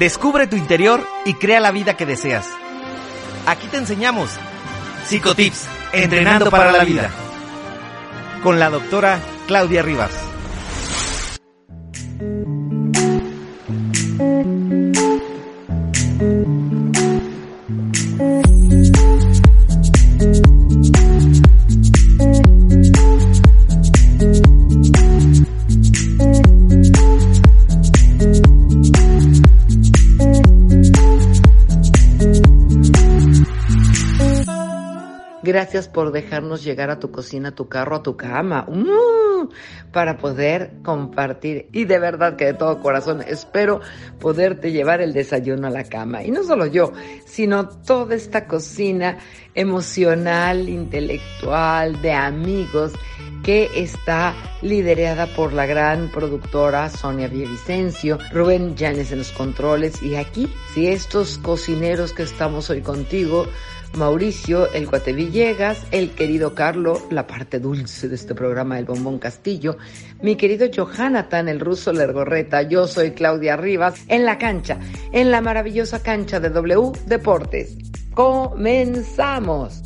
Descubre tu interior y crea la vida que deseas. Aquí te enseñamos Psicotips, entrenando para la vida. Con la doctora Claudia Rivas. Gracias por dejarnos llegar a tu cocina, a tu carro, a tu cama, uh, para poder compartir. Y de verdad que de todo corazón espero poderte llevar el desayuno a la cama. Y no solo yo, sino toda esta cocina emocional, intelectual, de amigos que está liderada por la gran productora Sonia Villavicencio, Rubén Llanes en los controles y aquí, si estos cocineros que estamos hoy contigo, Mauricio, el Guate Villegas, el querido Carlo, la parte dulce de este programa, el Bombón Castillo, mi querido Johanathan, el ruso Lergorreta, yo soy Claudia Rivas, en la cancha, en la maravillosa cancha de W Deportes. Comenzamos.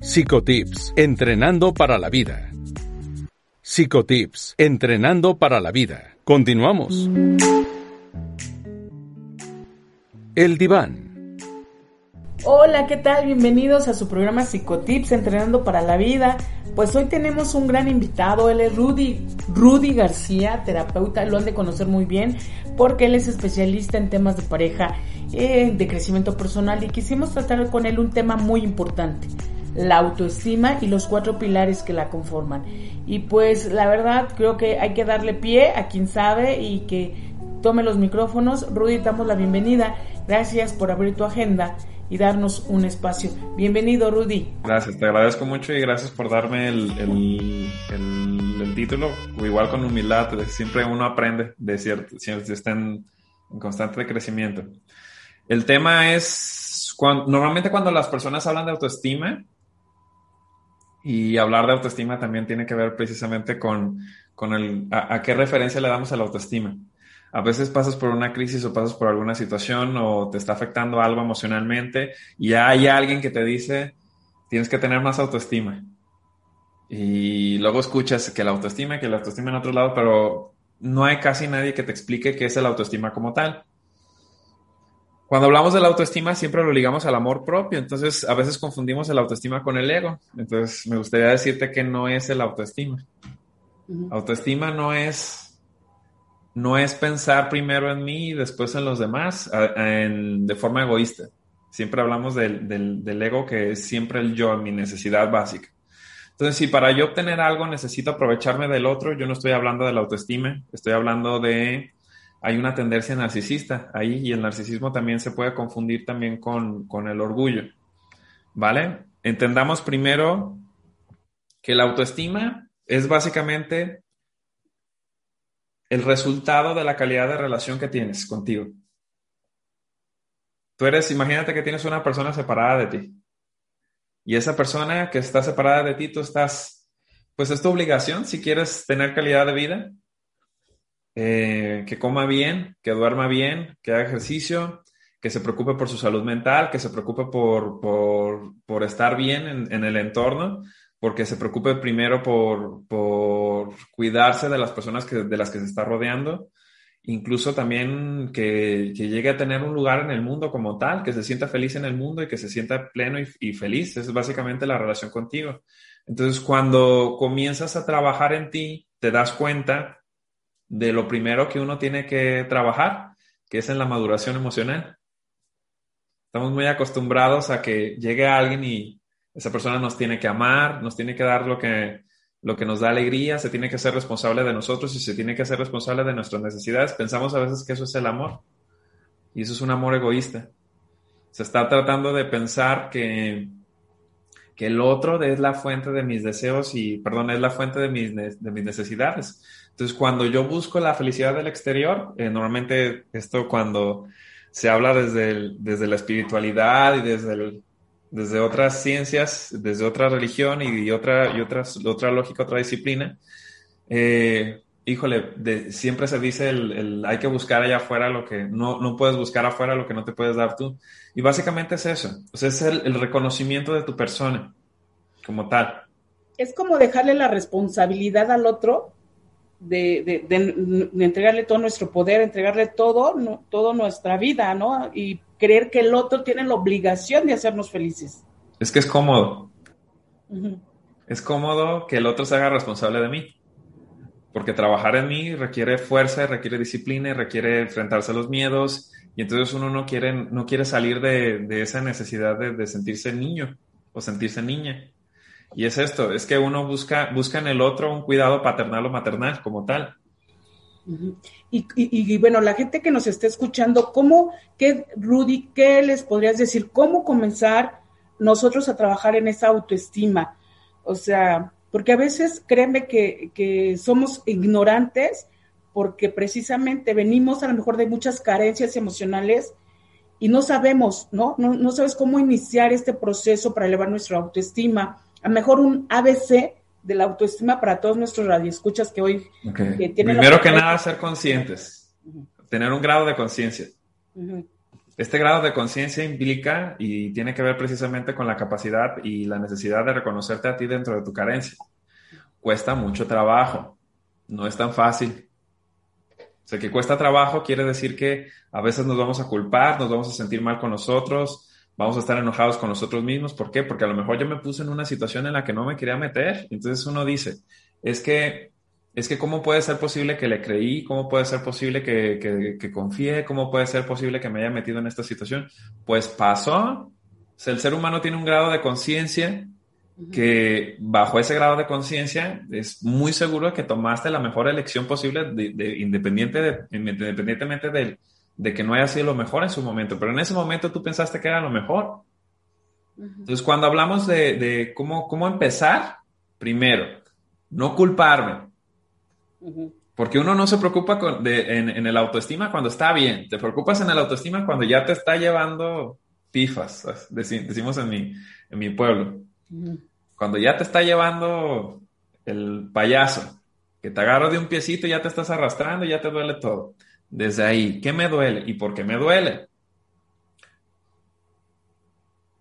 Psicotips, entrenando para la vida. Psicotips, entrenando para la vida. Continuamos. El diván. Hola, ¿qué tal? Bienvenidos a su programa Psicotips Entrenando para la Vida. Pues hoy tenemos un gran invitado, él es Rudy, Rudy García, terapeuta, lo han de conocer muy bien porque él es especialista en temas de pareja, eh, de crecimiento personal y quisimos tratar con él un tema muy importante, la autoestima y los cuatro pilares que la conforman. Y pues la verdad creo que hay que darle pie a quien sabe y que tome los micrófonos. Rudy, damos la bienvenida. Gracias por abrir tu agenda y darnos un espacio. Bienvenido, Rudy. Gracias, te agradezco mucho y gracias por darme el, el, título. Igual con humildad, siempre uno aprende de cierto, siempre está en, en constante crecimiento. El tema es, cuando, normalmente cuando las personas hablan de autoestima, y hablar de autoestima también tiene que ver precisamente con, con el, a, qué referencia le damos a la autoestima. A veces pasas por una crisis o pasas por alguna situación o te está afectando algo emocionalmente y hay alguien que te dice, tienes que tener más autoestima. Y luego escuchas que la autoestima, que la autoestima en otro lado, pero no hay casi nadie que te explique qué es la autoestima como tal. Cuando hablamos de la autoestima siempre lo ligamos al amor propio, entonces a veces confundimos el autoestima con el ego. Entonces me gustaría decirte que no es el autoestima. Autoestima no es no es pensar primero en mí y después en los demás de forma egoísta. Siempre hablamos del, del, ego que es siempre el yo, mi necesidad básica. Entonces, si para yo obtener algo necesito aprovecharme del otro, yo no estoy hablando de la autoestima, estoy hablando de hay una tendencia narcisista ahí y el narcisismo también se puede confundir también con, el orgullo. ¿Vale? Entendamos primero que la autoestima es básicamente el resultado de la calidad de relación que tienes contigo. Tú eres, imagínate que tienes una persona separada de ti. Y esa persona que está separada de ti, tú estás, pues es tu obligación si quieres tener calidad de vida, eh, que coma bien, que duerma bien, que haga ejercicio, que se preocupe por su salud mental, que se preocupe por, por, estar bien en, el entorno, porque se preocupe primero por, por cuidarse de las personas que, de las que se está rodeando, incluso también que, que, llegue a tener un lugar en el mundo como tal, que se sienta feliz en el mundo y que se sienta pleno y feliz. es básicamente la relación contigo. Entonces, cuando comienzas a trabajar en ti, te das cuenta de lo primero que uno tiene que trabajar, que es en la maduración emocional. Estamos muy acostumbrados a que llegue alguien y esa persona nos tiene que amar, nos tiene que dar lo que, lo que nos da alegría, se tiene que ser responsable de nosotros y se tiene que ser responsable de nuestras necesidades. Pensamos a veces que eso es el amor y eso es un amor egoísta. Se está tratando de pensar que, que el otro es la fuente de mis deseos y, perdón, es la fuente de mis, de mis necesidades. Entonces, cuando yo busco la felicidad del exterior, eh, normalmente esto cuando se habla desde, desde la espiritualidad y desde, desde otras ciencias, desde otra religión y, otra, y otras, otra lógica, otra disciplina, eh, híjole, siempre se dice el, hay que buscar allá afuera lo que no, no puedes buscar afuera lo que no te puedes dar tú. Y básicamente es eso, es el, reconocimiento de tu persona como tal. Es como dejarle la responsabilidad al otro de, entregarle todo nuestro poder, entregarle todo, no, toda nuestra vida, ¿no? Y creer que el otro tiene la obligación de hacernos felices. Es que es cómodo. Es cómodo que el otro se haga responsable de mí porque trabajar en mí requiere fuerza, requiere disciplina, requiere enfrentarse a los miedos, y entonces uno no quiere, no quiere salir de, esa necesidad de, sentirse niño o sentirse niña. Y es esto, es que uno busca, busca en el otro un cuidado paternal o maternal como tal. y, bueno, la gente que nos está escuchando, ¿cómo, qué, Rudy, qué les podrías decir? ¿Cómo comenzar nosotros a trabajar en esa autoestima? O sea, porque a veces créeme que, somos ignorantes porque precisamente venimos a lo mejor de muchas carencias emocionales y no sabemos, ¿no? No, sabes cómo iniciar este proceso para elevar nuestra autoestima. A mejor un ABC de la autoestima para todos nuestros radioescuchas que hoy tienen. Primero que nada, ser conscientes, tener un grado de conciencia. Este grado de conciencia implica y tiene que ver precisamente con la capacidad y la necesidad de reconocerte a ti dentro de tu carencia. Cuesta mucho trabajo, no es tan fácil. O sea, que cuesta trabajo quiere decir que a veces nos vamos a culpar, nos vamos a sentir mal con nosotros, vamos a estar enojados con nosotros mismos. ¿Por qué? Porque a lo mejor yo me puse en una situación en la que no me quería meter. Entonces uno dice, es que es que cómo puede ser posible que le creí, cómo puede ser posible que, que, que confíe, cómo puede ser posible que me haya metido en esta situación. Pues pasó. O sea, el ser humano tiene un grado de conciencia que bajo ese grado de conciencia es muy seguro que tomaste la mejor elección posible de, independiente de, independientemente de, de, que no haya sido lo mejor en su momento, pero en ese momento tú pensaste que era lo mejor. Entonces, cuando hablamos de, cómo, cómo empezar, primero, no culparme. Porque uno no se preocupa en, el autoestima cuando está bien, te preocupas en el autoestima cuando ya te está llevando pifas, decimos en mi, en mi pueblo. Cuando ya te está llevando el payaso, que te agarra de un piecito y ya te estás arrastrando y ya te duele todo. Desde ahí, ¿qué me duele y por qué me duele?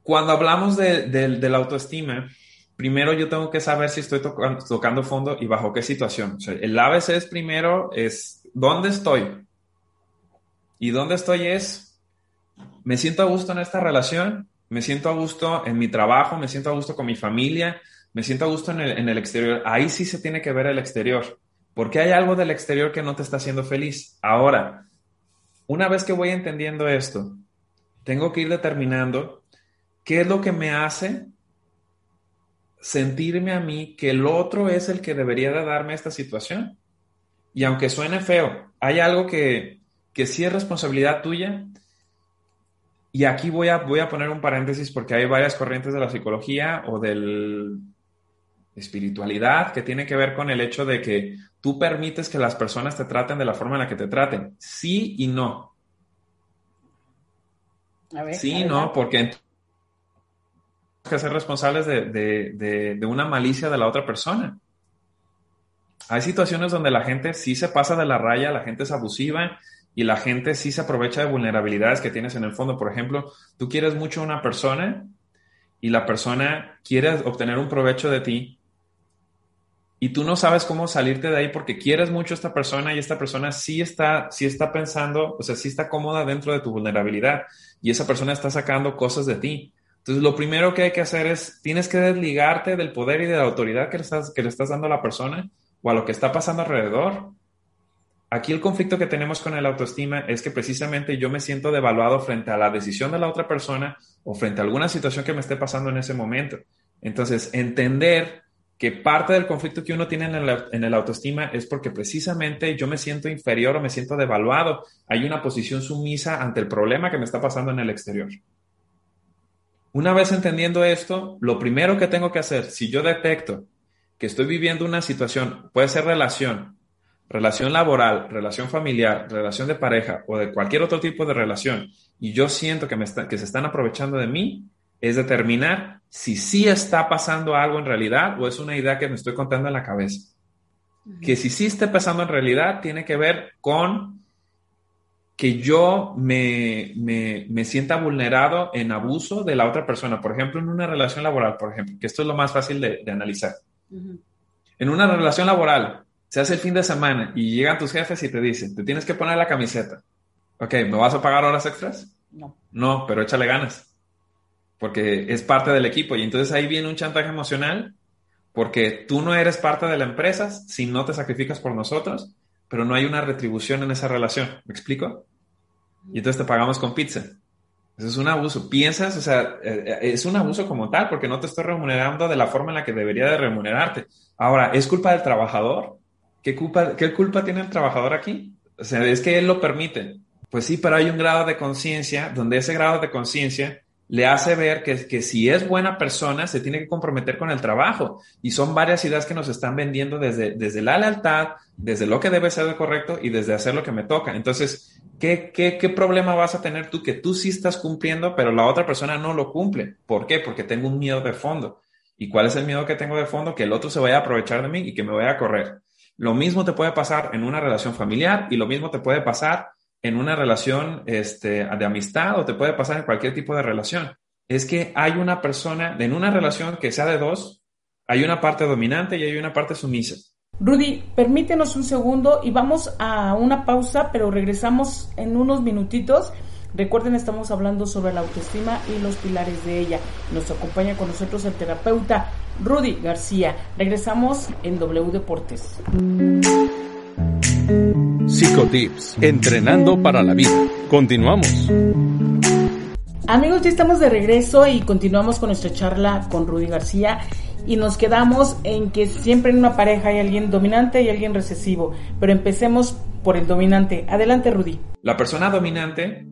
Cuando hablamos de, la autoestima, primero yo tengo que saber si estoy tocando, fondo y bajo qué situación. el ABC es primero, es dónde estoy. Y dónde estoy es, me siento a gusto en esta relación, me siento a gusto en mi trabajo, me siento a gusto con mi familia, me siento a gusto en el, exterior. Ahí sí se tiene que ver el exterior, porque hay algo del exterior que no te está haciendo feliz. Ahora, una vez que voy entendiendo esto, tengo que ir determinando qué es lo que me hace sentirme a mí que el otro es el que debería de darme esta situación. Y aunque suene feo, hay algo que, que sí es responsabilidad tuya y aquí voy a, voy a poner un paréntesis porque hay varias corrientes de la psicología o de la espiritualidad que tiene que ver con el hecho de que tú permites que las personas te traten de la forma en la que te traten. Sí y no. sí y no, porque que ser responsables de, de una malicia de la otra persona. Hay situaciones donde la gente sí se pasa de la raya, la gente es abusiva y la gente sí se aprovecha de vulnerabilidades que tienes en el fondo. Por ejemplo, tú quieres mucho a una persona y la persona quiere obtener un provecho de ti y tú no sabes cómo salirte de ahí porque quieres mucho a esta persona y esta persona sí está, sí está pensando, o sea, sí está cómoda dentro de tu vulnerabilidad y esa persona está sacando cosas de ti. Entonces, lo primero que hay que hacer es, tienes que desligarte del poder y de la autoridad que le estás, que le estás dando a la persona o a lo que está pasando alrededor aquí el conflicto que tenemos con el autoestima es que precisamente yo me siento devaluado frente a la decisión de la otra persona o frente a alguna situación que me esté pasando en ese momento. Entonces, entender que parte del conflicto que uno tiene en el, en el, autoestima es porque precisamente yo me siento inferior o me siento devaluado. Hay una posición sumisa ante el problema que me está pasando en el exterior. Una vez entendiendo esto, lo primero que tengo que hacer, si yo detecto que estoy viviendo una situación, puede ser relación, relación laboral, relación familiar, relación de pareja o de cualquier otro tipo de relación, y yo siento que, me que se están aprovechando de mí, es determinar si sí está pasando algo en realidad o es una idea que me estoy contando en la cabeza. que si sí esté pasando en realidad, tiene que ver con que yo me, me, me, sienta vulnerado en abuso de la otra persona. Por ejemplo, en una relación laboral, por ejemplo, que esto es lo más fácil de, de analizar. En una relación laboral, se hace el fin de semana y llegan tus jefes y te dicen, te tienes que poner la camiseta. Ok, ¿me vas a pagar horas extras? No. No, pero échale ganas. Porque es parte del equipo. Y entonces ahí viene un chantaje emocional porque tú no eres parte de la empresa si no te sacrificas por nosotros, pero no hay una retribución en esa relación. ¿Me explico? Y entonces te pagamos con pizza. Eso es un abuso. Piensas, o sea, eh, es un abuso como tal, porque no te estoy remunerando de la forma en la que debería de remunerarte. Ahora, ¿es culpa del trabajador? ¿Qué culpa, qué culpa tiene el trabajador aquí? O sea, es que él lo permite. Pues sí, pero hay un grado de conciencia donde ese grado de conciencia le hace ver que, que, si es buena persona, se tiene que comprometer con el trabajo. Y son varias ideas que nos están vendiendo desde, desde la lealtad, desde lo que debe ser correcto y desde hacer lo que me toca. Entonces, ¿qué, qué, qué problema vas a tener tú que tú sí estás cumpliendo, pero la otra persona no lo cumple? ¿Por qué? Porque tengo un miedo de fondo. ¿Y cuál es el miedo que tengo de fondo? Que el otro se vaya a aprovechar de mí y que me vaya a correr. Lo mismo te puede pasar en una relación familiar y lo mismo te puede pasar en una relación este, de amistad o te puede pasar en cualquier tipo de relación. Es que hay una persona, en una relación que sea de dos, hay una parte dominante y hay una parte sumisa. Rudy, permítenos un segundo y vamos a una pausa, pero regresamos en unos minutitos. Recuerden, estamos hablando sobre la autoestima y los pilares de ella. Nos acompaña con nosotros el terapeuta Rudy García. Regresamos en W Deportes. Psicotips, entrenando para la vida. Continuamos. Amigos, ya estamos de regreso y continuamos con nuestra charla con Rudy García y nos quedamos en que siempre en una pareja hay alguien dominante y alguien recesivo, pero empecemos por el dominante. Adelante, Rudy. La persona dominante,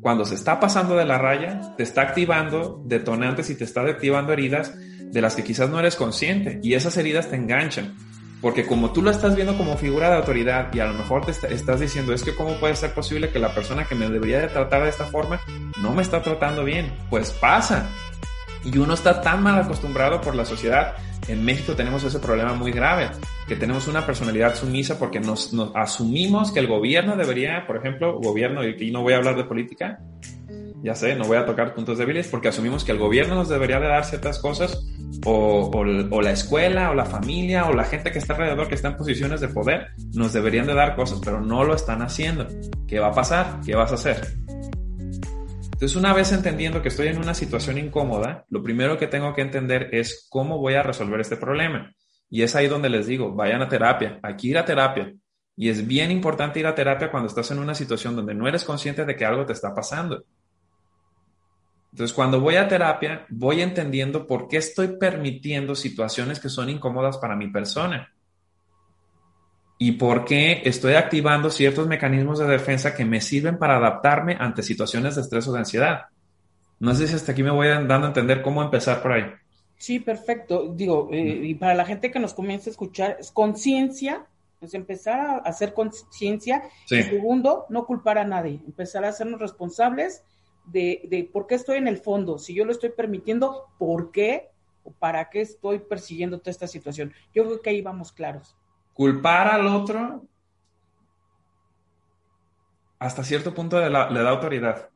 cuando se está pasando de la raya, te está activando detonantes y te está activando heridas de las que quizás no eres consciente y esas heridas te enganchan. Porque como tú lo estás viendo como figura de autoridad y a lo mejor te estás diciendo, es que cómo puede ser posible que la persona que me debería de tratar de esta forma no me está tratando bien. Pues pasa. Y uno está tan mal acostumbrado por la sociedad. En México tenemos ese problema muy grave, que tenemos una personalidad sumisa porque nos, nos asumimos que el gobierno debería, por ejemplo, gobierno, y no voy a hablar de política, ya sé, no voy a tocar puntos débiles porque asumimos que el gobierno nos debería de dar ciertas cosas o, la escuela o la familia o la gente que está alrededor que está en posiciones de poder nos deberían de dar cosas, pero no lo están haciendo. ¿Qué va a pasar? ¿Qué vas a hacer? Entonces, una vez entendiendo que estoy en una situación incómoda, lo primero que tengo que entender es cómo voy a resolver este problema. Y es ahí donde les digo, vayan a terapia, aquí ir a terapia. Y es bien importante ir a terapia cuando estás en una situación donde no eres consciente de que algo te está pasando. Entonces, cuando voy a terapia, voy entendiendo por qué estoy permitiendo situaciones que son incómodas para mi persona. Y por qué estoy activando ciertos mecanismos de defensa que me sirven para adaptarme ante situaciones de estrés o de ansiedad. No sé si hasta aquí me voy dando a entender cómo empezar por ahí. Sí, perfecto. Digo, eh, y para la gente que nos comienza a escuchar, es conciencia, es empezar a hacer conciencia. Y segundo, no culpar a nadie, empezar a hacernos responsables de, de por qué estoy en el fondo, si yo lo estoy permitiendo, ¿por qué o para qué estoy persiguiendo toda esta situación? Yo creo que ahí vamos claros. Culpar al otro hasta cierto punto le, da autoridad.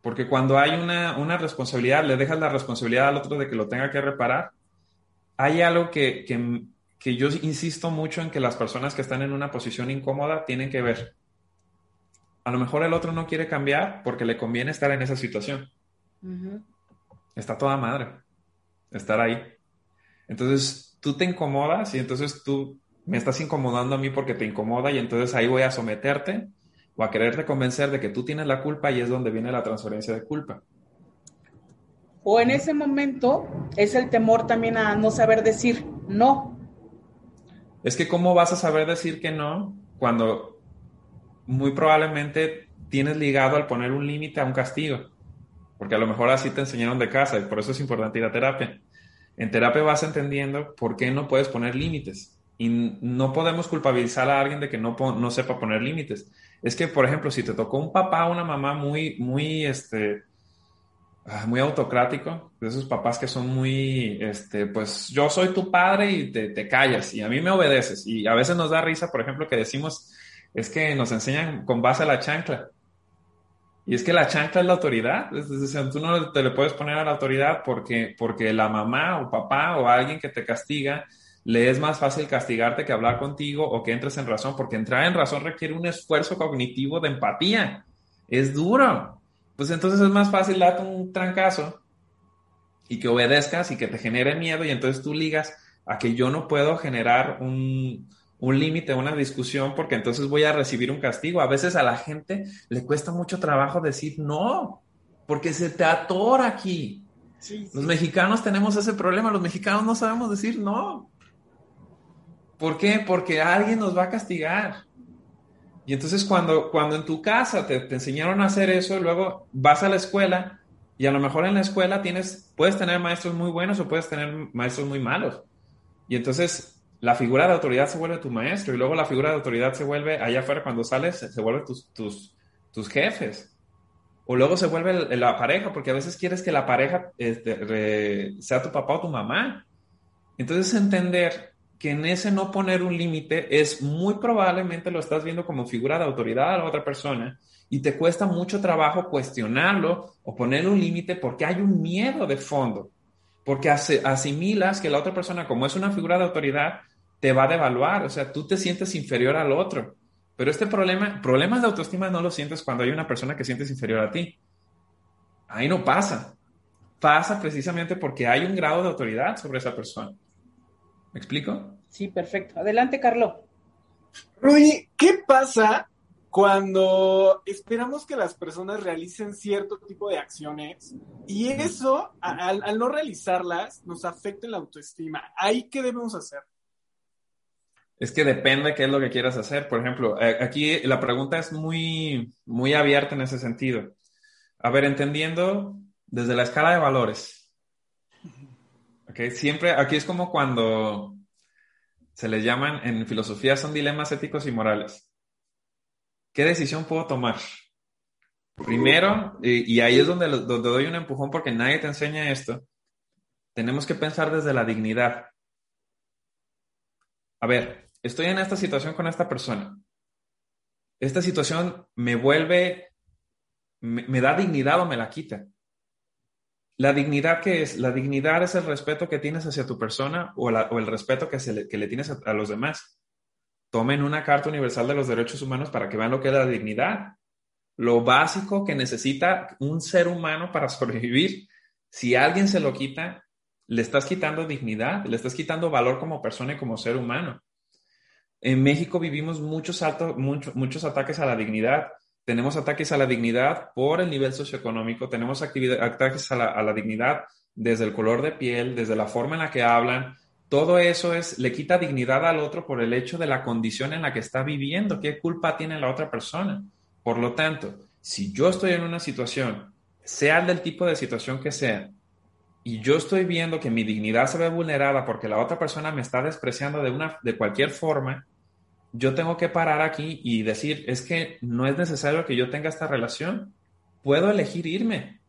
Porque cuando hay una, una, responsabilidad, le dejas la responsabilidad al otro de que lo tenga que reparar. Hay algo que, que, que yo insisto mucho en que las personas que están en una posición incómoda tienen que ver a lo mejor el otro no quiere cambiar porque le conviene estar en esa situación. Está toda madre estar ahí. Entonces tú te incomodas y entonces tú me estás incomodando a mí porque te incomoda y entonces ahí voy a someterte o a quererte convencer de que tú tienes la culpa y es donde viene la transferencia de culpa. O en ese momento es el temor también a no saber decir no. Es que cómo vas a saber decir que no cuando muy probablemente tienes ligado al poner un límite a un castigo, porque a lo mejor así te enseñaron de casa y por eso es importante ir a terapia. En terapia vas entendiendo por qué no puedes poner límites y no podemos culpabilizar a alguien de que no, no sepa poner límites. Es que, por ejemplo, si te tocó un papá o una mamá muy, muy, este, ah, muy autocrático, de esos papás que son muy, este, pues yo soy tu padre y te, te callas y a mí me obedeces. Y a veces nos da risa, por ejemplo, que decimos, es que nos enseñan con base a la chancla. Y es que la chancla es la autoridad. Es decir, tú no te le puedes poner a la autoridad porque, porque la mamá o papá o alguien que te castiga, le es más fácil castigarte que hablar contigo o que entres en razón, porque entrar en razón requiere un esfuerzo cognitivo de empatía. Es duro. Pues entonces es más fácil darte un trancazo y que obedezcas y que te genere miedo y entonces tú ligas a que yo no puedo generar un, un límite, una discusión, porque entonces voy a recibir un castigo. A veces a la gente le cuesta mucho trabajo decir no, porque se te atora aquí. Los mexicanos tenemos ese problema, los mexicanos no sabemos decir no. ¿Por qué? Porque alguien nos va a castigar. Y entonces cuando, cuando en tu casa te, te enseñaron a hacer eso, luego vas a la escuela y a lo mejor en la escuela tienes, puedes tener maestros muy buenos o puedes tener maestros muy malos. Y entonces la figura de autoridad se vuelve tu maestro y luego la figura de autoridad se vuelve allá afuera cuando sales, se vuelve tus, tus, tus jefes. O luego se vuelve la pareja, porque a veces quieres que la pareja este, sea tu papá o tu mamá. Entonces entender que en ese no poner un límite es muy probablemente lo estás viendo como figura de autoridad a la otra persona y te cuesta mucho trabajo cuestionarlo o poner un límite porque hay un miedo de fondo, porque asimilas que la otra persona como es una figura de autoridad te va a devaluar, o sea, tú te sientes inferior al otro. Pero este problema, problemas de autoestima no lo sientes cuando hay una persona que sientes inferior a ti. Ahí no pasa. Pasa precisamente porque hay un grado de autoridad sobre esa persona. ¿Me explico? Sí, perfecto. Adelante, Carlos. Rudy, ¿qué pasa cuando esperamos que las personas realicen cierto tipo de acciones y eso, al, al no realizarlas, nos afecta en la autoestima? ¿Ahí qué debemos hacer? Es que depende qué es lo que quieras hacer. Por ejemplo, eh, aquí la pregunta es muy, muy abierta en ese sentido. A ver, entendiendo desde la escala de valores. Okay, siempre, aquí es como cuando se les llaman, en filosofía son dilemas éticos y morales. ¿Qué decisión puedo tomar? Primero, y, ahí es donde, donde doy un empujón porque nadie te enseña esto, tenemos que pensar desde la dignidad. A ver, estoy en esta situación con esta persona. Esta situación me vuelve, me, da dignidad o me la quita. La dignidad que es, la dignidad es el respeto que tienes hacia tu persona o, el respeto que, le, tienes a los demás. Tomen una Carta Universal de los Derechos Humanos para que vean lo que es la dignidad. Lo básico que necesita un ser humano para sobrevivir. Si alguien se lo quita, le estás quitando dignidad, le estás quitando valor como persona y como ser humano. En México vivimos muchos, altos, muchos ataques a la dignidad. Tenemos ataques a la dignidad por el nivel socioeconómico, tenemos ataques a la, dignidad desde el color de piel, desde la forma en la que hablan. Todo eso es, le quita dignidad al otro por el hecho de la condición en la que está viviendo. ¿Qué culpa tiene la otra persona? Por lo tanto, si yo estoy en una situación, sea del tipo de situación que sea, y yo estoy viendo que mi dignidad se ve vulnerada porque la otra persona me está despreciando de, una, de cualquier forma, yo tengo que parar aquí y decir, es que no es necesario que yo tenga esta relación, puedo elegir irme.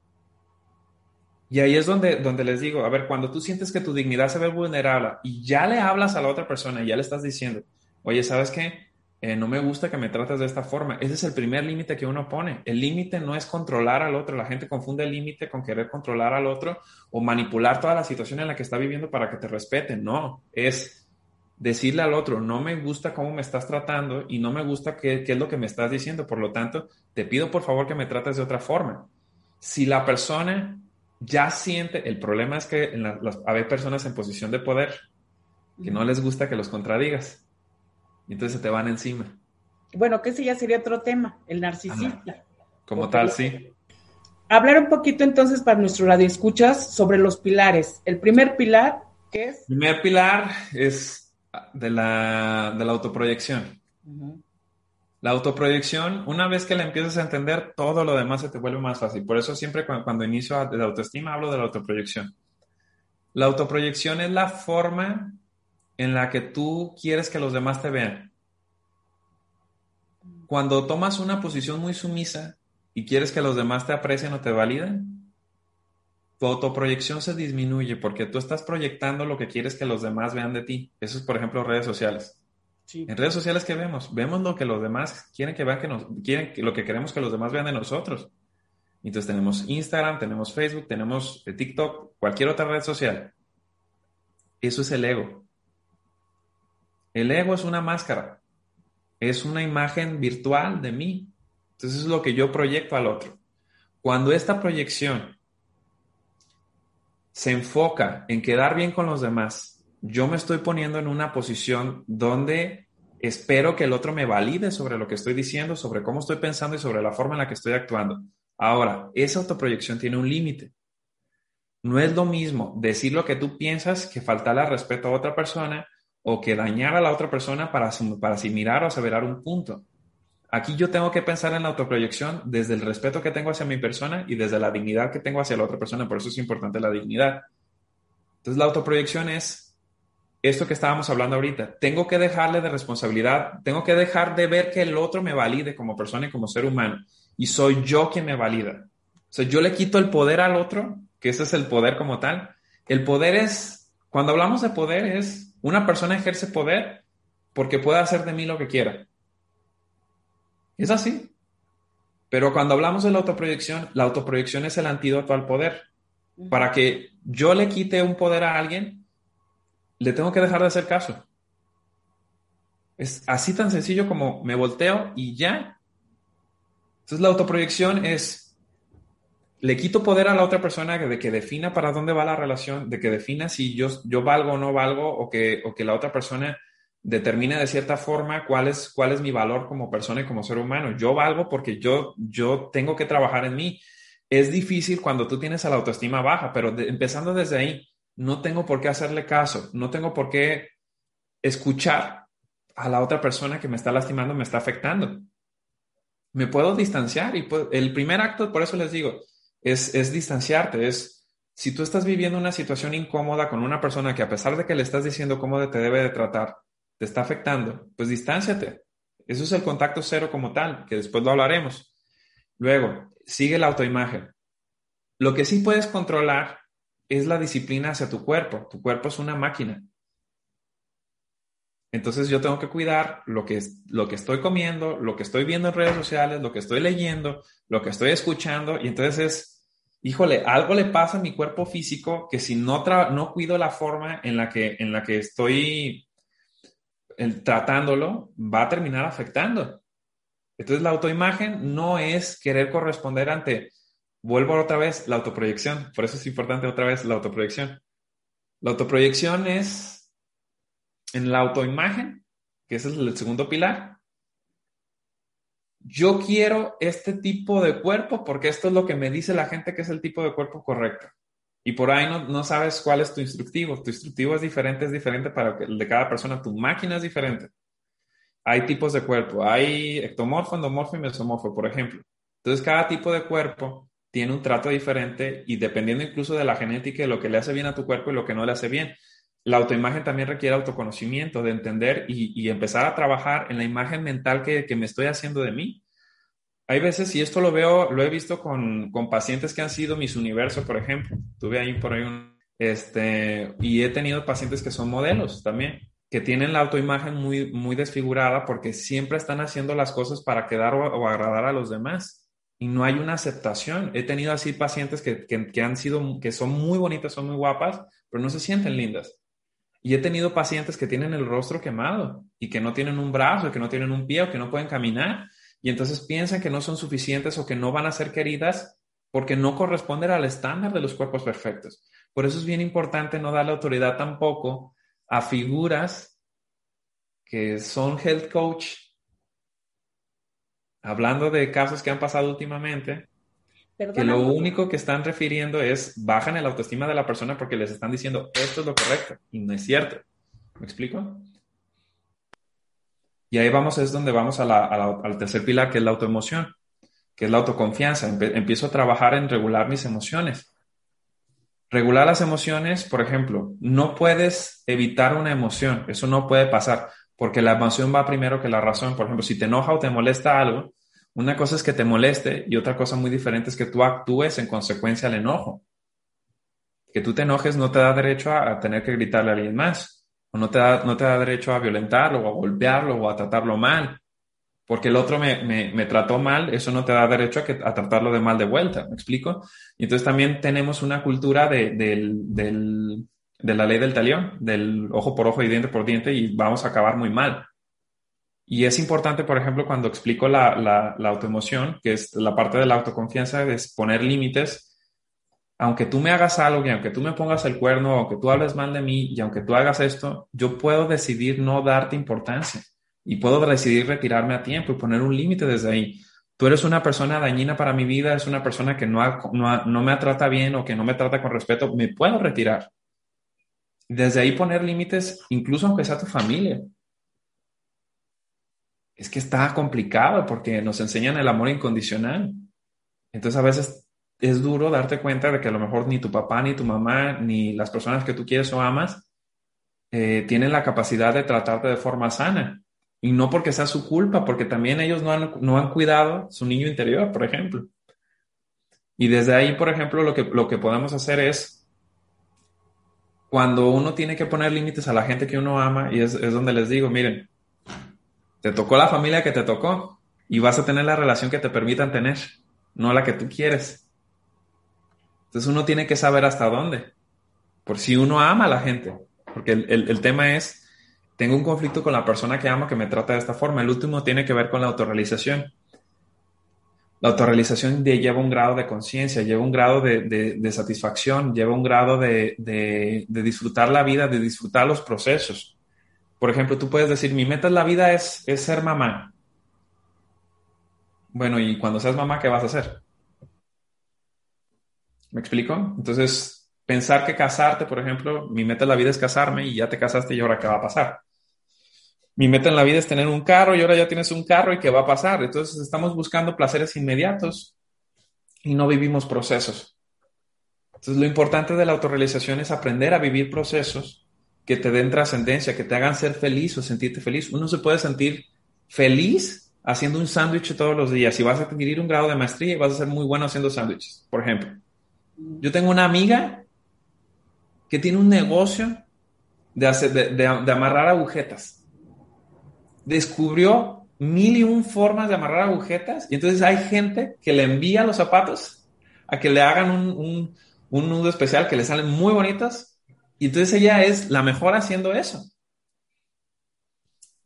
Y ahí es donde, donde les digo, a ver, cuando tú sientes que tu dignidad se ve vulnerable y ya le hablas a la otra persona y ya le estás diciendo, oye, ¿sabes qué? Eh, no me gusta que me trates de esta forma. Ese es el primer límite que uno pone. El límite no es controlar al otro. La gente confunde el límite con querer controlar al otro o manipular toda la situación en la que está viviendo para que te respeten. No, es decirle al otro, no me gusta cómo me estás tratando y no me gusta qué, es lo que me estás diciendo, por lo tanto, te pido por favor que me trates de otra forma. Si la persona ya siente, el problema es que hay personas en posición de poder que no les gusta que los contradigas, y entonces se te van encima. Bueno, que ese ya sería otro tema, el narcisista. como tal, sí. Hablar un poquito entonces para nuestro radio escuchas sobre los pilares. El primer pilar, ¿qué es? El primer pilar es de la, de la autoproyección. La autoproyección, una vez que la empiezas a entender, todo lo demás se te vuelve más fácil. Por eso siempre cuando, cuando inicio de la autoestima hablo de la autoproyección. La autoproyección es la forma en la que tú quieres que los demás te vean. Cuando tomas una posición muy sumisa y quieres que los demás te aprecien o te validen, tu autoproyección se disminuye porque tú estás proyectando lo que quieres que los demás vean de ti. Eso es, por ejemplo, redes sociales. En redes sociales, ¿qué vemos? Vemos lo que los demás quieren que vean que nos, quieren lo que queremos que los demás vean de nosotros. Entonces tenemos Instagram, tenemos Facebook, tenemos eh, TikTok, cualquier otra red social. Eso es el ego. El ego es una máscara. Es una imagen virtual de mí. Entonces es lo que yo proyecto al otro. Cuando esta proyección se enfoca en quedar bien con los demás, yo me estoy poniendo en una posición donde espero que el otro me valide sobre lo que estoy diciendo, sobre cómo estoy pensando y sobre la forma en la que estoy actuando. Ahora, esa autoproyección tiene un límite. No es lo mismo decir lo que tú piensas que faltarle respeto a otra persona o que dañar a la otra persona para, para asimilar o aseverar un punto. Aquí yo tengo que pensar en la autoproyección desde el respeto que tengo hacia mi persona y desde la dignidad que tengo hacia la otra persona, por eso es importante la dignidad. Entonces la autoproyección es esto que estábamos hablando ahorita. Tengo que dejarle de responsabilidad, tengo que dejar de ver que el otro me valide como persona y como ser humano y soy yo quien me valida. O sea, yo le quito el poder al otro, que ese es el poder como tal. El poder es, cuando hablamos de poder, es una persona ejerce poder porque puede hacer de mí lo que quiera. Es así. Pero cuando hablamos de la autoproyección, la autoproyección es el antídoto al poder. Para que yo le quite un poder a alguien, le tengo que dejar de hacer caso. Es así tan sencillo como me volteo y ya entonces la autoproyección es, le quito poder a la otra persona de que defina para dónde va la relación, de que defina si yo, yo valgo o no valgo, o que, o que la otra persona determine de cierta forma cuál es, cuál es mi valor como persona y como ser humano. Yo valgo porque yo, yo tengo que trabajar en mí. Es difícil cuando tú tienes la autoestima baja, pero empezando desde ahí, no tengo por qué hacerle caso, no tengo por qué escuchar a la otra persona que me está lastimando, me está afectando me puedo distanciar y el primer acto, por eso les digo, es, es distanciarte, es si tú estás viviendo una situación incómoda con una persona que a pesar de que le estás diciendo cómo te debe de tratar, te está afectando, pues distánciate. Eso es el contacto cero como tal, que después lo hablaremos. Luego, sigue la autoimagen. Lo que sí puedes controlar es la disciplina hacia tu cuerpo. Tu cuerpo es una máquina. Entonces yo tengo que cuidar lo que, lo que estoy comiendo, lo que estoy viendo en redes sociales, lo que estoy leyendo, lo que estoy escuchando. Y entonces es, híjole, algo le pasa a mi cuerpo físico que si no, no cuido la forma en la que, en la que estoy tratándolo, va a terminar afectando. Entonces la autoimagen no es querer corresponder ante, vuelvo otra vez, la autoproyección. Por eso es importante otra vez la autoproyección. La autoproyección es en la autoimagen, que es el segundo pilar, yo quiero este tipo de cuerpo porque esto es lo que me dice la gente que es el tipo de cuerpo correcto. Y por ahí no, no sabes cuál es tu instructivo. Tu instructivo es diferente, es diferente para el de cada persona. Tu máquina es diferente. Hay tipos de cuerpo. Hay ectomorfo, endomorfo y mesomorfo, por ejemplo. Entonces, cada tipo de cuerpo tiene un trato diferente y dependiendo incluso de la genética y lo que le hace bien a tu cuerpo y lo que no le hace bien la autoimagen también requiere autoconocimiento, de entender y, empezar a trabajar en la imagen mental que, me estoy haciendo de mí. Hay veces, y esto lo veo, lo he visto con, pacientes que han sido mis universos, por ejemplo. Tuve ahí por ahí un, este, y he tenido pacientes que son modelos también, que tienen la autoimagen muy, muy desfigurada porque siempre están haciendo las cosas para quedar o, agradar a los demás. Y no hay una aceptación. He tenido así pacientes que, que han sido, que son muy bonitas, son muy guapas, pero no se sienten lindas y he tenido pacientes que tienen el rostro quemado y que no tienen un brazo, que no tienen un pie o que no pueden caminar. Y entonces piensan que no son suficientes o que no van a ser queridas porque no corresponden al estándar de los cuerpos perfectos. Por eso es bien importante no darle autoridad tampoco a figuras que son health coach. Hablando de casos que han pasado últimamente, que lo único que están refiriendo es bajan el autoestima de la persona porque les están diciendo esto es lo correcto y no es cierto. ¿Me explico? Y ahí vamos, es donde vamos al tercer pilar, que es la autoemoción, que es la autoconfianza. empiezo a trabajar en regular mis emociones. Regular las emociones, por ejemplo, no puedes evitar una emoción, eso no puede pasar, porque la emoción va primero que la razón. Por ejemplo, si te enoja o te molesta algo, una cosa es que te moleste y otra cosa muy diferente es que tú actúes en consecuencia al enojo. Que tú te enojes no te da derecho a, tener que gritarle a alguien más, no te, da, no te da derecho a violentarlo, o a golpearlo, o a tratarlo mal. Porque el otro me, me, me trató mal, eso no te da derecho a, que, a tratarlo de mal de vuelta, ¿me explico? Y entonces también tenemos una cultura de, del, del, de la ley del talión, del ojo por ojo y diente por diente, y vamos a acabar muy mal. Y es importante, por ejemplo, cuando explico la, la, la autoemoción, que es la parte de la autoconfianza, es poner límites. Aunque tú me hagas algo y aunque tú me pongas el cuerno, aunque tú hables mal de mí y aunque tú hagas esto, yo puedo decidir no darte importancia y puedo decidir retirarme a tiempo y poner un límite desde ahí. Tú eres una persona dañina para mi vida, es una persona que no, no, no me trata bien o que no me trata con respeto, me puedo retirar. Desde ahí poner límites, incluso aunque sea tu familia es que está complicado porque nos enseñan el amor incondicional. Entonces a veces es duro darte cuenta de que a lo mejor ni tu papá, ni tu mamá, ni las personas que tú quieres o amas eh, tienen la capacidad de tratarte de forma sana. Y no porque sea su culpa, porque también ellos no han, no han cuidado su niño interior, por ejemplo. Y desde ahí, por ejemplo, lo que, lo que podemos hacer es, cuando uno tiene que poner límites a la gente que uno ama, y es, es donde les digo, miren, te tocó la familia que te tocó y vas a tener la relación que te permitan tener, no la que tú quieres. Entonces uno tiene que saber hasta dónde, por si uno ama a la gente, porque el, tema es, tengo un conflicto con la persona que amo que me trata de esta forma. El último tiene que ver con la autorrealización. La autorrealización lleva un grado de conciencia, lleva un grado de, satisfacción, lleva un grado de, disfrutar la vida, de disfrutar los procesos. Por ejemplo, tú puedes decir, mi meta en la vida es, es ser mamá. Bueno, y cuando seas mamá, ¿qué vas a hacer? ¿Me explico? Entonces, pensar que casarte, por ejemplo, mi meta en la vida es casarme y ya te casaste y ahora qué va a pasar. Mi meta en la vida es tener un carro y ahora ya tienes un carro y qué va a pasar. Entonces, estamos buscando placeres inmediatos y no vivimos procesos. Entonces, lo importante de la autorrealización es aprender a vivir procesos que te den trascendencia, que te hagan ser feliz o sentirte feliz. Uno se puede sentir feliz haciendo un sándwich todos los días. Si vas a adquirir un grado de maestría, vas a ser muy bueno haciendo sándwiches, por ejemplo. Yo tengo una amiga que tiene un negocio de, hacer, de, amarrar agujetas. Descubrió mil y un formas de amarrar agujetas y entonces hay gente que le envía los zapatos a que le hagan un, un, nudo especial que le salen muy bonitas y entonces ella es la mejor haciendo eso.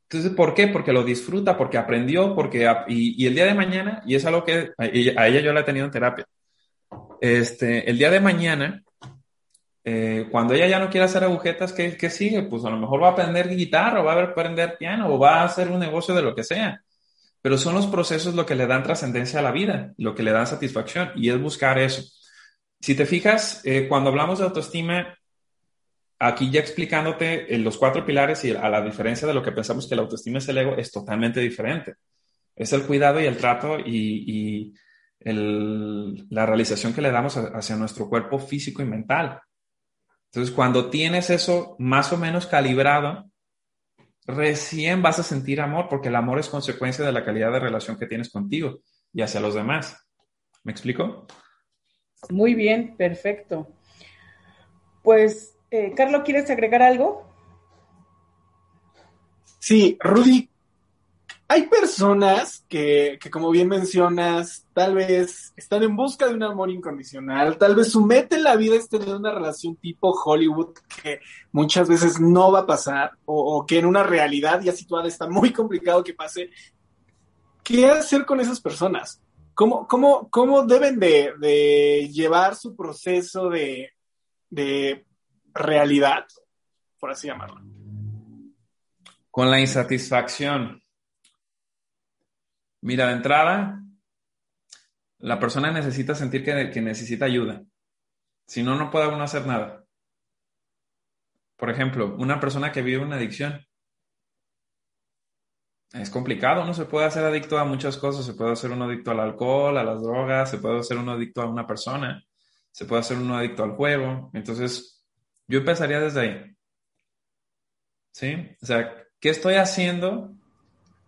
Entonces, ¿por qué? Porque lo disfruta, porque aprendió, porque... Y, el día de mañana, y es algo que a ella, yo la he tenido en terapia, este, el día de mañana, eh, cuando ella ya no quiere hacer agujetas, ¿qué, ¿qué, sigue? Pues a lo mejor va a aprender guitarra, o va a aprender piano, o va a hacer un negocio de lo que sea. Pero son los procesos lo que le dan trascendencia a la vida, lo que le dan satisfacción, y es buscar eso. Si te fijas, eh, cuando hablamos de autoestima, aquí ya explicándote los cuatro pilares y a la diferencia de lo que pensamos que la autoestima es el ego, es totalmente diferente. Es el cuidado y el trato y, la realización que le damos hacia nuestro cuerpo físico y mental. Entonces, cuando tienes eso más o menos calibrado, recién vas a sentir amor, porque el amor es consecuencia de la calidad de relación que tienes contigo y hacia los demás. ¿Me explico? Muy bien, perfecto. Pues eh, Carlos, ¿quieres agregar algo? Sí, Rudy, hay personas que, que, como bien mencionas, tal vez están en busca de un amor incondicional, tal vez su meta en la vida es tener una relación tipo Hollywood que muchas veces no va a pasar o, que en una realidad ya situada está muy complicado que pase. ¿Qué hacer con esas personas? ¿Cómo, cómo, cómo deben de, llevar su proceso de, de realidad, por así llamarlo. Con la insatisfacción. Mira, de entrada, la persona necesita sentir que, necesita ayuda. Si no, no puede uno hacer nada. Por ejemplo, una persona que vive una adicción. Es complicado, uno se puede hacer adicto a muchas cosas, se puede hacer uno adicto al alcohol, a las drogas, se puede hacer uno adicto a una persona, se puede hacer uno adicto al juego. Entonces, yo empezaría desde ahí. ¿Sí? O sea, ¿qué estoy haciendo?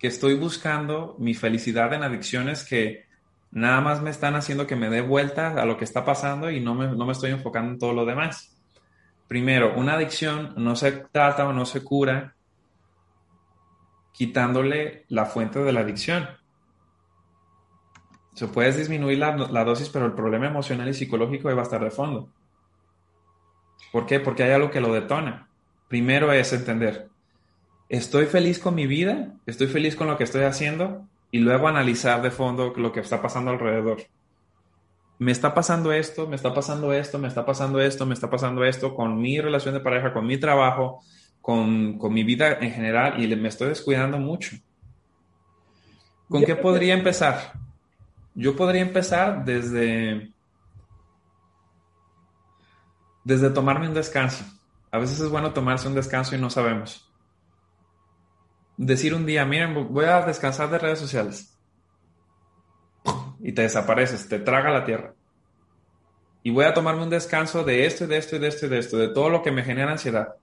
Que estoy buscando mi felicidad en adicciones que nada más me están haciendo que me dé vuelta a lo que está pasando y no me, no me estoy enfocando en todo lo demás. Primero, una adicción no se trata o no se cura quitándole la fuente de la adicción. Se puede disminuir la, la, dosis, pero el problema emocional y psicológico va a estar de fondo. ¿Por qué? Porque hay algo que lo detona. Primero es entender, ¿estoy feliz con mi vida? ¿Estoy feliz con lo que estoy haciendo? Y luego analizar de fondo lo que está pasando alrededor. Me está pasando esto, me está pasando esto, me está pasando esto, me está pasando esto con mi relación de pareja, con mi trabajo, con, con mi vida en general y me estoy descuidando mucho. ¿Con qué podría empezar? Yo podría empezar desde, desde tomarme un descanso. A veces es bueno tomarse un descanso y no sabemos. Decir un día, miren, voy a descansar de redes sociales. Y te desapareces, te traga la tierra. Y voy a tomarme un descanso de esto y de esto y de esto y de esto, de todo lo que me genera ansiedad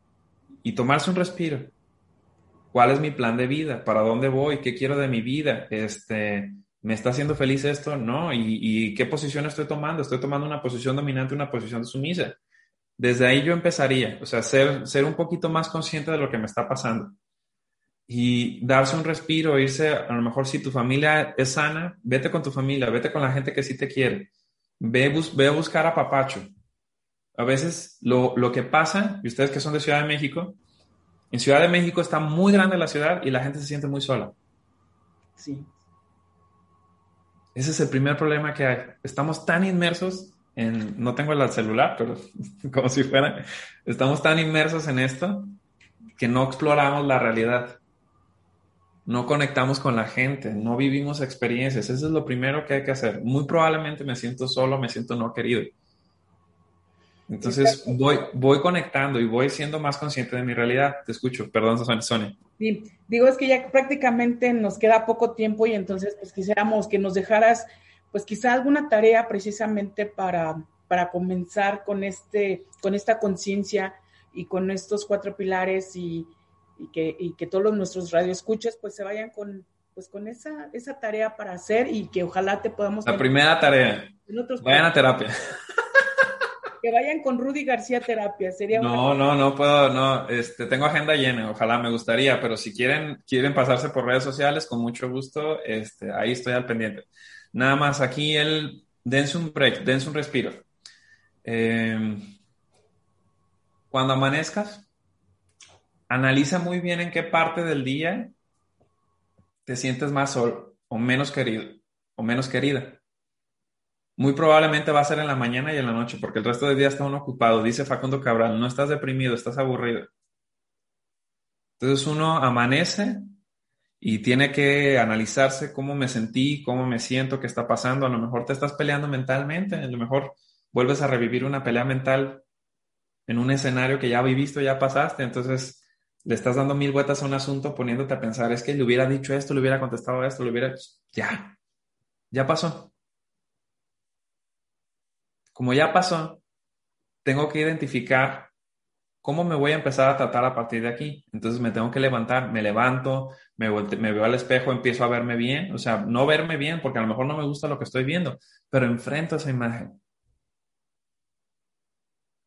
y tomarse un respiro. ¿Cuál es mi plan de vida? ¿Para dónde voy? ¿Qué quiero de mi vida? Este, ¿Me está haciendo feliz esto? No. ¿Y, qué posición estoy tomando? Estoy tomando una posición dominante, una posición sumisa. Desde ahí yo empezaría, o sea, ser, ser un poquito más consciente de lo que me está pasando. Y darse un respiro, irse, a lo mejor si tu familia es sana, vete con tu familia, vete con la gente que sí te quiere. Ve, ve a buscar a Papacho, a veces lo, lo, que pasa, y ustedes que son de Ciudad de México, en Ciudad de México está muy grande la ciudad y la gente se siente muy sola. Sí. Ese es el primer problema que hay. Estamos tan inmersos en, no tengo el celular, pero como si fuera, estamos tan inmersos en esto que no exploramos la realidad. No conectamos con la gente, no vivimos experiencias. Eso es lo primero que hay que hacer. Muy probablemente me siento solo, me siento no querido. Entonces voy, voy conectando y voy siendo más consciente de mi realidad. Te escucho, perdón, Sonia. Sí, digo, es que ya prácticamente nos queda poco tiempo y entonces pues quisiéramos que nos dejaras pues quizá alguna tarea precisamente para, para comenzar con, este, con esta conciencia y con estos cuatro pilares y, que, y que todos nuestros radioescuchas pues se vayan con, pues con esa, esa tarea para hacer y que ojalá te podamos... La primera tarea. Vayan a terapia que vayan con Rudy García Terapia. Sería no, no, no puedo, no, este, tengo agenda llena, ojalá me gustaría, pero si quieren, quieren pasarse por redes sociales, con mucho gusto, este, ahí estoy al pendiente. Nada más aquí el, dense un break, dense un respiro. Em, cuando amanezcas, analiza muy bien en qué parte del día te sientes más solo o menos querido o menos querida muy probablemente va a ser en la mañana y en la noche, porque el resto del día está uno ocupado. Dice Facundo Cabral, no estás deprimido, estás aburrido. Entonces uno amanece y tiene que analizarse cómo me sentí, cómo me siento, qué está pasando. A lo mejor te estás peleando mentalmente, a lo mejor vuelves a revivir una pelea mental en un escenario que ya viviste, ya pasaste. Entonces le estás dando mil vueltas a un asunto poniéndote a pensar, es que le hubiera dicho esto, le hubiera contestado esto, le hubiera... Ya, ya pasó como ya pasó, tengo que identificar cómo me voy a empezar a tratar a partir de aquí. Entonces me tengo que levantar, me levanto, me, veo al espejo, empiezo a verme bien. O sea, no verme bien porque a lo mejor no me gusta lo que estoy viendo, pero enfrento esa imagen.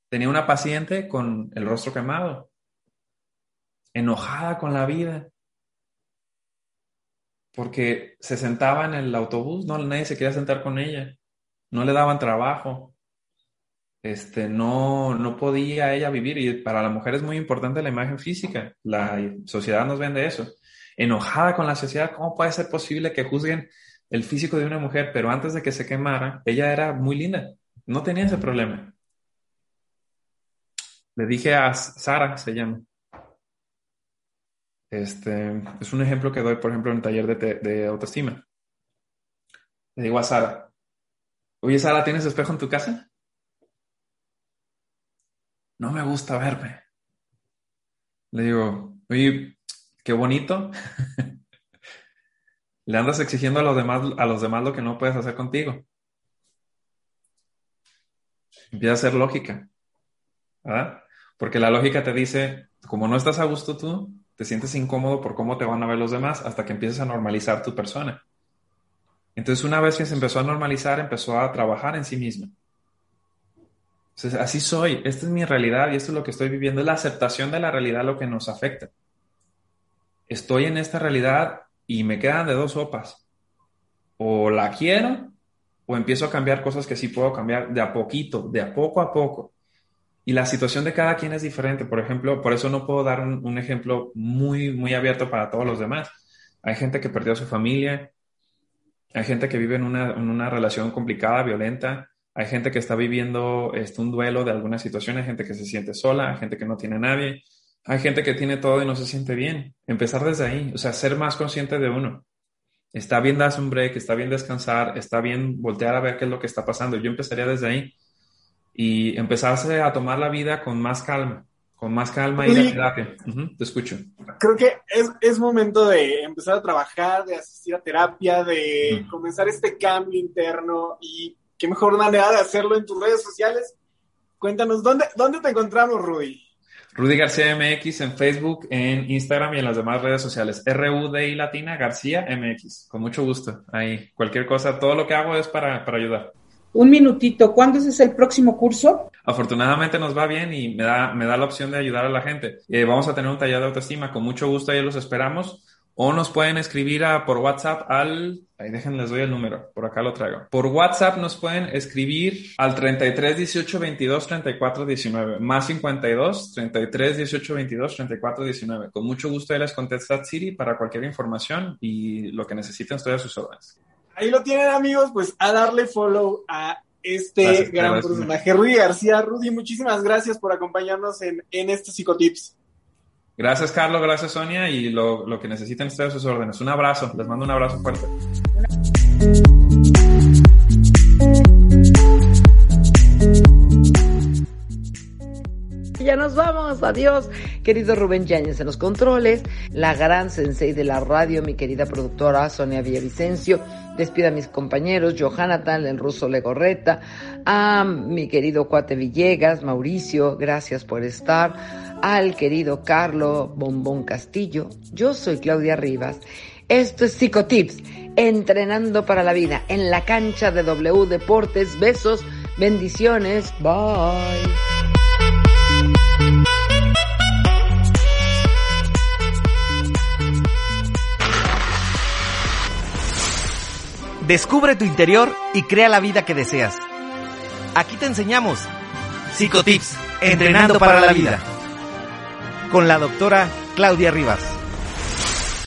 Tenía una paciente con el rostro quemado, enojada con la vida, porque se sentaba en el autobús, no nadie se quería sentar con ella, no le daban trabajo, este, no, no podía ella vivir y para la mujer es muy importante la imagen física. La sociedad nos vende eso. Enojada con la sociedad, ¿cómo puede ser posible que juzguen el físico de una mujer? Pero antes de que se quemara, ella era muy linda, no tenía ese problema. Le dije a Sara, se llama. Este, es un ejemplo que doy, por ejemplo, en el taller de, de autoestima. Le digo a Sara, oye Sara, ¿tienes espejo en tu casa? no me gusta verme. Le digo, oye, qué bonito. Le andas exigiendo a los demás, a los demás lo que no puedes hacer contigo. Empieza a ser lógica. ¿verdad? Porque la lógica te dice, como no estás a gusto tú, te sientes incómodo por cómo te van a ver los demás hasta que empiezas a normalizar tu persona. Entonces, una vez que se empezó a normalizar, empezó a trabajar en sí misma. Entonces, así soy, esta es mi realidad y esto es lo que estoy viviendo, es la aceptación de la realidad lo que nos afecta. Estoy en esta realidad y me quedan de dos sopas. O la quiero o empiezo a cambiar cosas que sí puedo cambiar de a poquito, de a poco a poco. Y la situación de cada quien es diferente. Por ejemplo, por eso no puedo dar un, ejemplo muy, muy abierto para todos los demás. Hay gente que perdió a su familia, hay gente que vive en una, una relación complicada, violenta, hay gente que está viviendo este, un duelo de alguna situación, hay gente que se siente sola, hay gente que no tiene nadie, hay gente que tiene todo y no se siente bien. Empezar desde ahí, o sea, ser más consciente de uno. Está bien darse un break, está bien descansar, está bien voltear a ver qué es lo que está pasando. Yo empezaría desde ahí y empezarse a tomar la vida con más calma, con más calma y la terapia. te escucho. Creo que es, es, momento de empezar a trabajar, de asistir a terapia, de comenzar este cambio interno y qué mejor manera de hacerlo en tus redes sociales. Cuéntanos, ¿dónde, dónde te encontramos, Rudy? Rudy García MX en Facebook, en Instagram y en las demás redes sociales. R-U-D-I Latina García MX. Con mucho gusto. Ahí, cualquier cosa, todo lo que hago es para, para ayudar. Un minutito, ¿cuándo es el próximo curso? Afortunadamente nos va bien y me da, me da la opción de ayudar a la gente. Eh, vamos a tener un taller de autoestima, con mucho gusto ahí los esperamos. O nos pueden escribir por WhatsApp al... Ahí déjenme, les doy el número, por acá lo traigo. Por WhatsApp nos pueden escribir al 33 18 22 34 19, más 52 33 18 22 34 19. Con mucho gusto ahí les contesta Siri para cualquier información y lo que necesiten estoy a sus órdenes. Ahí lo tienen amigos, pues a darle follow a este gracias, gran gracias, personaje, Rudy García. Rudy, muchísimas gracias por acompañarnos en, en estos psicotips. Gracias, Carlos, gracias, Sonia, y lo, lo que necesiten ustedes sus órdenes. Un abrazo, les mando un abrazo fuerte. Nos vamos, adiós, querido Rubén Yáñez en los controles, la gran sensei de la radio, mi querida productora Sonia Villavicencio, despida a mis compañeros, Johanathan, el ruso Legorreta, a mi querido cuate Villegas, Mauricio, gracias por estar, al querido Carlo Bombón Castillo, yo soy Claudia Rivas, esto es Psicotips, entrenando para la vida, en la cancha de W Deportes, besos, bendiciones, bye. Descubre tu interior y crea la vida que deseas. Aquí te enseñamos Psicotips, entrenando para la vida. Con la doctora Claudia Rivas.